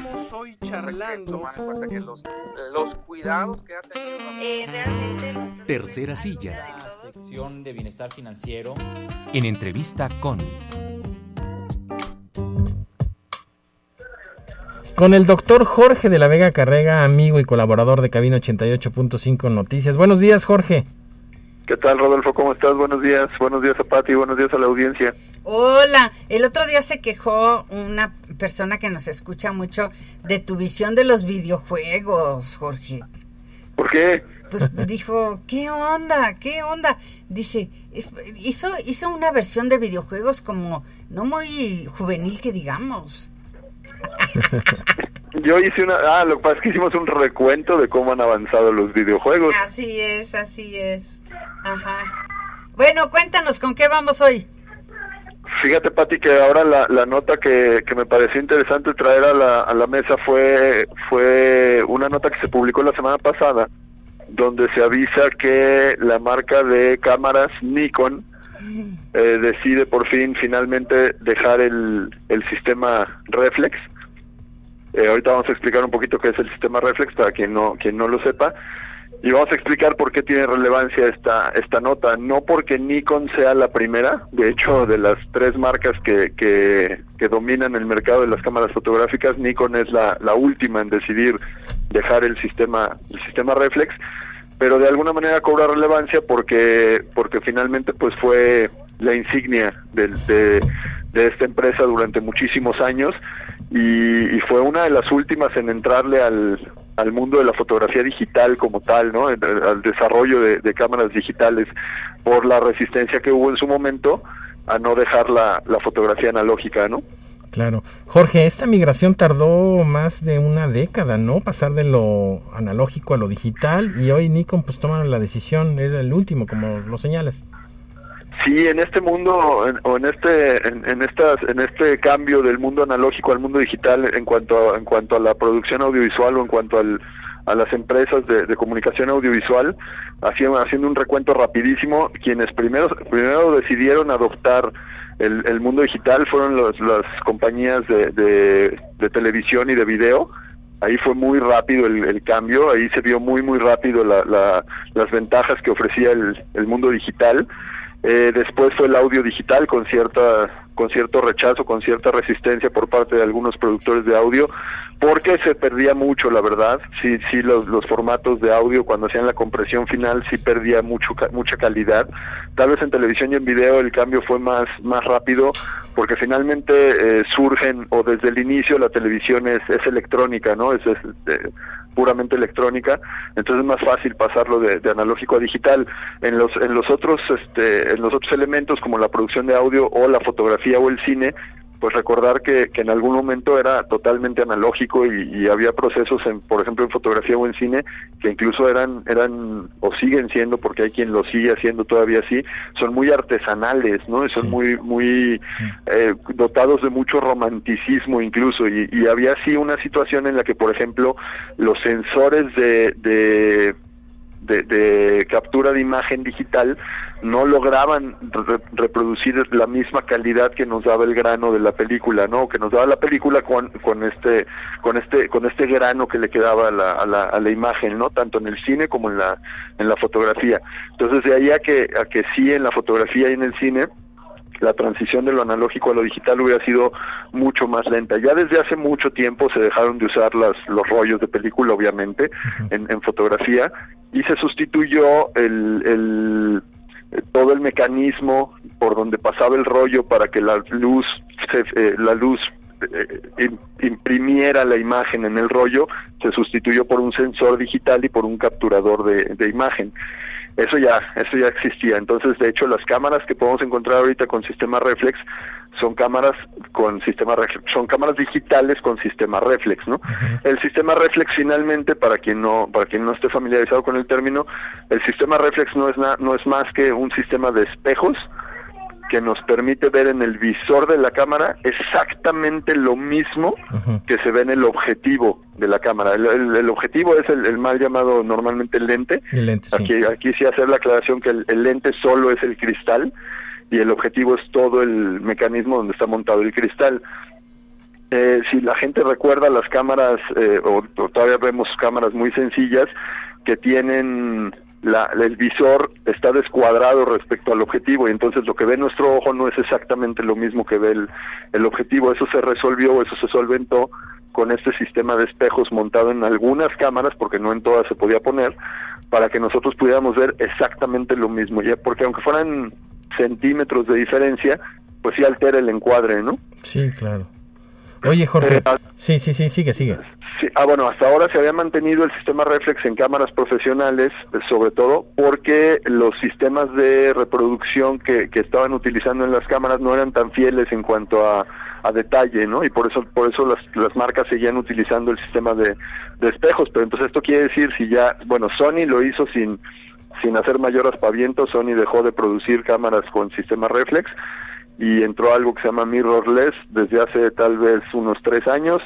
estamos hoy charlando. en que los, los cuidados que ha tenido. Eh, realmente. Tercera silla. sección de bienestar financiero. En entrevista con. Con el doctor Jorge de la Vega Carrega, amigo y colaborador de Cabina 88.5 Noticias. Buenos días, Jorge. ¿Qué tal, Rodolfo? ¿Cómo estás? Buenos días. Buenos días a Pati, buenos días a la audiencia. Hola. El otro día se quejó una persona que nos escucha mucho de tu visión de los videojuegos, Jorge. ¿Por qué? Pues dijo, ¿qué onda? ¿Qué onda? Dice, hizo, hizo una versión de videojuegos como no muy juvenil que digamos. Yo hice una... Ah, lo que pasa es que hicimos un recuento de cómo han avanzado los videojuegos. Así es, así es. Ajá. Bueno, cuéntanos, ¿con qué vamos hoy? Fíjate, Pati, que ahora la, la nota que, que, me pareció interesante traer a la, a la mesa fue, fue una nota que se publicó la semana pasada, donde se avisa que la marca de cámaras Nikon eh, decide por fin finalmente dejar el, el sistema reflex. Eh, ahorita vamos a explicar un poquito qué es el sistema reflex para quien no, quien no lo sepa. Y vamos a explicar por qué tiene relevancia esta, esta nota. No porque Nikon sea la primera, de hecho, de las tres marcas que, que, que dominan el mercado de las cámaras fotográficas, Nikon es la, la última en decidir dejar el sistema, el sistema reflex, pero de alguna manera cobra relevancia porque, porque finalmente pues fue la insignia de, de, de esta empresa durante muchísimos años y, fue una de las últimas en entrarle al, al mundo de la fotografía digital como tal, ¿no? al desarrollo de, cámaras digitales por la resistencia que hubo en su momento a no dejar la, fotografía analógica, ¿no? Claro. Jorge, esta migración tardó más de una década, ¿no? Pasar de lo analógico a lo digital y hoy Nikon pues toma la decisión, es el último, como lo señalas. Sí, en este mundo o en este en, estas en este cambio del mundo analógico al mundo digital en cuanto a, en cuanto a la producción audiovisual o en cuanto al, a las empresas de, comunicación audiovisual haciendo haciendo un recuento rapidísimo quienes primero primero decidieron adoptar el, el mundo digital fueron las compañías de, de, televisión y de video. Ahí fue muy rápido el, el, cambio, ahí se vio muy muy rápido la, la, las ventajas que ofrecía el, el mundo digital eh, después fue el audio digital con cierta con cierto rechazo, con cierta resistencia por parte de algunos productores de audio, porque se perdía mucho, la verdad. Sí, sí, los, los formatos de audio cuando hacían la compresión final sí perdía mucho mucha calidad. Tal vez en televisión y en video el cambio fue más más rápido, porque finalmente eh, surgen o desde el inicio la televisión es, es electrónica, ¿no? Es, es eh, puramente electrónica, entonces es más fácil pasarlo de, analógico a digital. En los en los otros este en los otros elementos como la producción de audio o la fotografía o el cine, pues recordar que, que en algún momento era totalmente analógico y, había procesos, en, por ejemplo, en fotografía o en cine, que incluso eran, eran o siguen siendo, porque hay quien lo sigue haciendo todavía así, son muy artesanales, ¿no? Son muy, muy eh, dotados de mucho romanticismo incluso, y, y había así una situación en la que, por ejemplo, los sensores de, de de, captura de imagen digital no lograban reproducir la misma calidad que nos daba el grano de la película, ¿no? Que nos daba la película con, con este con este con este grano que le quedaba a la, a la, a la imagen, ¿no? Tanto en el cine como en la en la fotografía. Entonces de ahí a que a que sí en la fotografía y en el cine la transición de lo analógico a lo digital hubiera sido mucho más lenta. Ya desde hace mucho tiempo se dejaron de usar las, los rollos de película, obviamente, en, en, fotografía, y se sustituyó el, el, todo el mecanismo por donde pasaba el rollo para que la luz, se, eh, la luz eh, imprimiera la imagen en el rollo, se sustituyó por un sensor digital y por un capturador de, de imagen. Eso ya, eso ya existía. Entonces, de hecho, las cámaras que podemos encontrar ahorita con sistema reflex son cámaras con sistema reflex, son cámaras digitales con sistema reflex, ¿no? El sistema reflex finalmente, para quien no, para quien no esté familiarizado con el término, el sistema reflex no es no es más que un sistema de espejos que nos permite ver en el visor de la cámara exactamente lo mismo que se ve en el objetivo de la cámara. El, objetivo es el, mal llamado normalmente el lente. aquí, aquí sí hacer la aclaración que el, lente solo es el cristal y el objetivo es todo el mecanismo donde está montado el cristal. Eh, si la gente recuerda las cámaras, eh, o, o todavía vemos cámaras muy sencillas, que tienen la, el visor está descuadrado respecto al objetivo y entonces lo que ve nuestro ojo no es exactamente lo mismo que ve el, el objetivo. Eso se resolvió, eso se solventó con este sistema de espejos montado en algunas cámaras, porque no en todas se podía poner, para que nosotros pudiéramos ver exactamente lo mismo. Ya, porque aunque fueran centímetros de diferencia, pues sí altera el encuadre, ¿no? Sí, claro. Oye, Jorge. Eh, ah, sí, sí, sí, sigue, sigue. Sí, ah, bueno, hasta ahora se había mantenido el sistema reflex en cámaras profesionales, eh, sobre todo porque los sistemas de reproducción que, que estaban utilizando en las cámaras no eran tan fieles en cuanto a, a detalle, ¿no? Y por eso, por eso las, las marcas seguían utilizando el sistema de, de espejos. Pero entonces esto quiere decir si ya, bueno, Sony lo hizo sin sin hacer mayor aspaviento, Sony dejó de producir cámaras con sistema reflex y entró algo que se llama mirrorless desde hace tal vez unos tres años.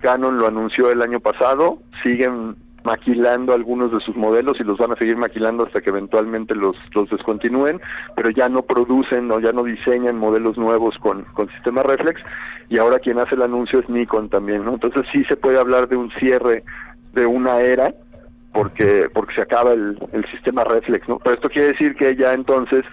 Canon lo anunció el año pasado, siguen maquilando algunos de sus modelos y los van a seguir maquilando hasta que eventualmente los, los descontinúen, pero ya no producen o ya no diseñan modelos nuevos con, con sistema reflex y ahora quien hace el anuncio es Nikon también, ¿no? Entonces sí se puede hablar de un cierre de una era porque porque se acaba el, el sistema reflex, ¿no? Pero esto quiere decir que ya entonces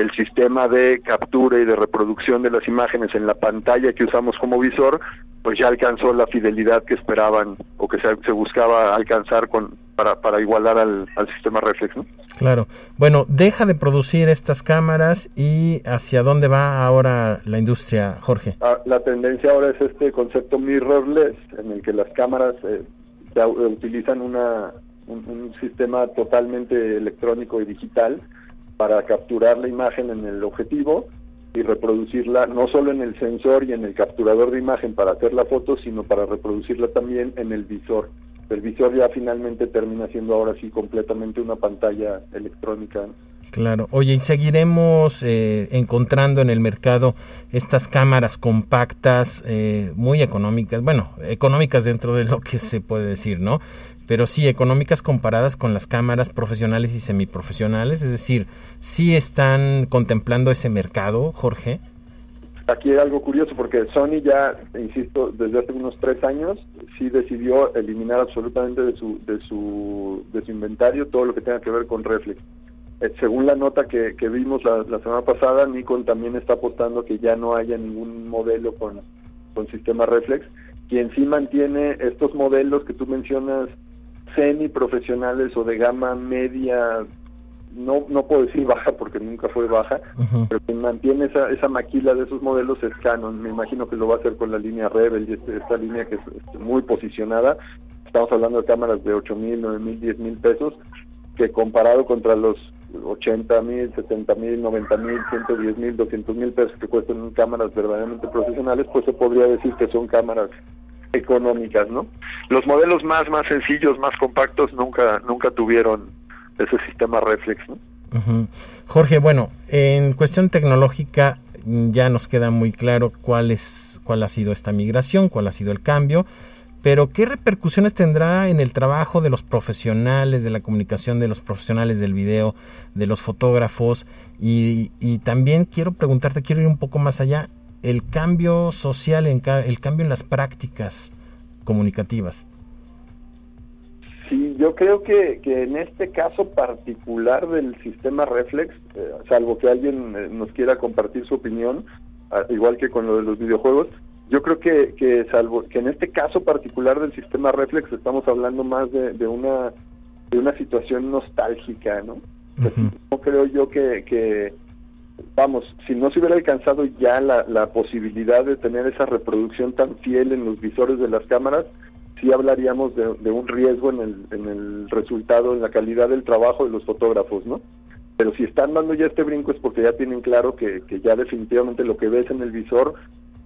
el sistema de captura y de reproducción de las imágenes en la pantalla que usamos como visor, pues ya alcanzó la fidelidad que esperaban o que se, se buscaba alcanzar con para, para igualar al, al, sistema reflex. ¿no? Claro. Bueno, deja de producir estas cámaras y hacia dónde va ahora la industria, Jorge. Ah, la tendencia ahora es este concepto mirrorless, en el que las cámaras eh, utilizan una, un, un sistema totalmente electrónico y digital para capturar la imagen en el objetivo y reproducirla no solo en el sensor y en el capturador de imagen para hacer la foto, sino para reproducirla también en el visor. El visor ya finalmente termina siendo ahora sí completamente una pantalla electrónica. Claro. Oye, y seguiremos eh, encontrando en el mercado estas cámaras compactas, eh, muy económicas, bueno, económicas dentro de lo que se puede decir, ¿no? Pero sí económicas comparadas con las cámaras profesionales y semiprofesionales, es decir, sí están contemplando ese mercado, Jorge. Aquí hay algo curioso porque Sony ya, insisto, desde hace unos tres años sí decidió eliminar absolutamente de su de su de su inventario todo lo que tenga que ver con reflex. Eh, según la nota que, que vimos la, semana pasada, Nikon también está apostando que ya no haya ningún modelo con, con sistema reflex. Quien sí mantiene estos modelos que tú mencionas semi-profesionales o de gama media, no, no puedo decir baja porque nunca fue baja, uh -huh. pero quien mantiene esa, esa maquila de esos modelos es Canon. Me imagino que lo va a hacer con la línea Rebel y este, esta línea que es este, muy posicionada. Estamos hablando de cámaras de 8 mil, 9 mil, 10 mil pesos, que comparado contra los 80 mil, 70 mil, 90 mil, 110 mil, 200 mil pesos que cuestan cámaras verdaderamente profesionales, pues se podría decir que son cámaras económicas, ¿no? Los modelos más más sencillos, más compactos nunca nunca tuvieron ese sistema reflex, ¿no? Uh. Jorge, bueno, en cuestión tecnológica ya nos queda muy claro cuál es cuál ha sido esta migración, cuál ha sido el cambio, pero qué repercusiones tendrá en el trabajo de los profesionales de la comunicación, de los profesionales del video, de los fotógrafos y también quiero preguntarte, quiero ir un poco más allá, el cambio social, el cambio en las prácticas comunicativas. Sí, yo creo que, que en este caso particular del sistema reflex, eh, salvo que alguien eh, nos quiera compartir su opinión, uh, igual que con lo de los videojuegos, yo creo que, que salvo que en este caso particular del sistema reflex estamos hablando más de, de una de una situación nostálgica, ¿no? Uh -huh. No creo yo que, que vamos, si no se hubiera alcanzado ya la, la, posibilidad de tener esa reproducción tan fiel en los visores de las cámaras, sí hablaríamos de, un riesgo en el, en el, resultado, en la calidad del trabajo de los fotógrafos, ¿no? Pero si están dando ya este brinco es porque ya tienen claro que, que ya definitivamente lo que ves en el visor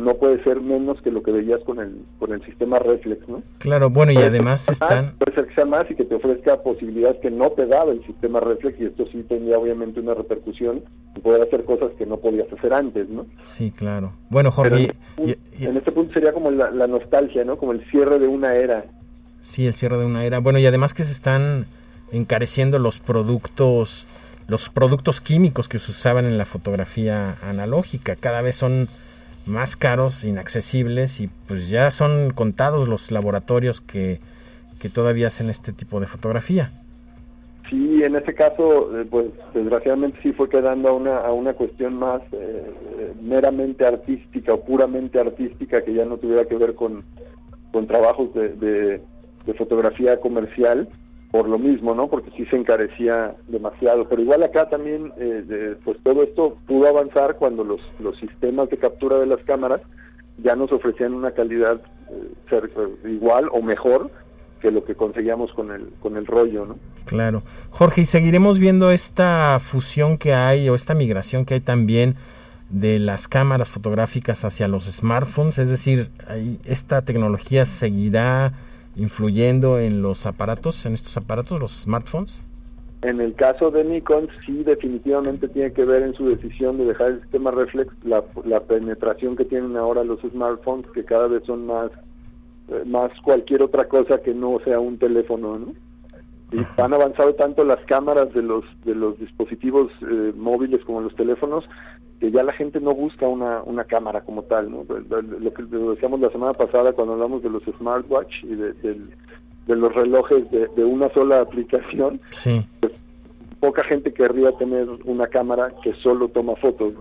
no puede ser menos que lo que veías con el con el sistema reflex, ¿no? Claro, bueno, y puede además más, están... Puede ser que sea más y que te ofrezca posibilidades que no te daba el sistema reflex y esto sí tendría obviamente una repercusión y poder hacer cosas que no podías hacer antes, ¿no? Sí, claro. Bueno, Jorge... En, y, y, en, este punto sería como la, la, nostalgia, ¿no? Como el cierre de una era. Sí, el cierre de una era. Bueno, y además que se están encareciendo los productos los productos químicos que se usaban en la fotografía analógica cada vez son más caros, inaccesibles y pues ya son contados los laboratorios que, que todavía hacen este tipo de fotografía. Sí, en este caso, eh, pues desgraciadamente sí fue quedando a una, a una cuestión más eh, eh, meramente artística o puramente artística que ya no tuviera que ver con, con trabajos de, de, fotografía comercial por lo mismo, ¿no? Porque sí se encarecía demasiado. Pero igual acá también, pues todo esto pudo avanzar cuando los, los sistemas de captura de las cámaras ya nos ofrecían una calidad igual o mejor que lo que conseguíamos con el, con el rollo, ¿no? Claro. Jorge, ¿y seguiremos viendo esta fusión que hay o esta migración que hay también de las cámaras fotográficas hacia los smartphones? Es decir, ¿esta tecnología seguirá influyendo en los aparatos, en estos aparatos, los smartphones? En el caso de Nikon, sí definitivamente tiene que ver en su decisión de dejar el sistema reflex la, la penetración que tienen ahora los smartphones, que cada vez son más más cualquier otra cosa que no sea un teléfono, ¿no? Y han avanzado tanto las cámaras de los de los dispositivos eh, móviles como los teléfonos que ya la gente no busca una, una cámara como tal, ¿no? Lo que decíamos la semana pasada cuando hablamos de los smartwatch y de, de, los relojes de, de, una sola aplicación, sí. Pues, poca gente querría tener una cámara que solo toma fotos.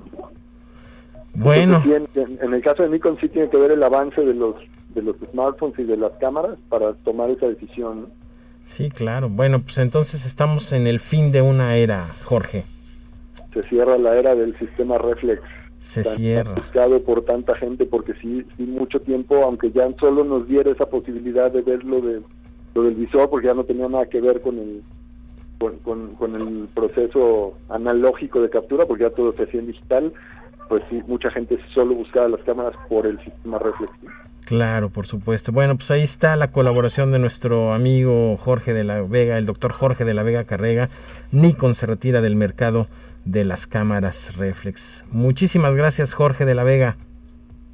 Bueno. en, el caso de Nikon sí tiene que ver el avance de los de los smartphones y de las cámaras para tomar esa decisión. Sí, claro. Bueno, pues entonces estamos en el fin de una era, Jorge. Se cierra la era del sistema reflex. Se cierra. Buscado por tanta gente porque sí, sí mucho tiempo, aunque ya solo nos diera esa posibilidad de ver lo, de, lo del visor, porque ya no tenía nada que ver con el con, con, el proceso analógico de captura, porque ya todo se hacía en digital, pues sí, mucha gente solo buscaba las cámaras por el sistema reflex. Claro, por supuesto. Bueno, pues ahí está la colaboración de nuestro amigo Jorge de la Vega, el doctor Jorge de la Vega Carrega. Nikon se retira del mercado de las cámaras reflex. Muchísimas gracias, Jorge de la Vega.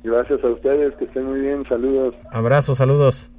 Gracias a ustedes, que estén muy bien. Saludos. Abrazos, saludos.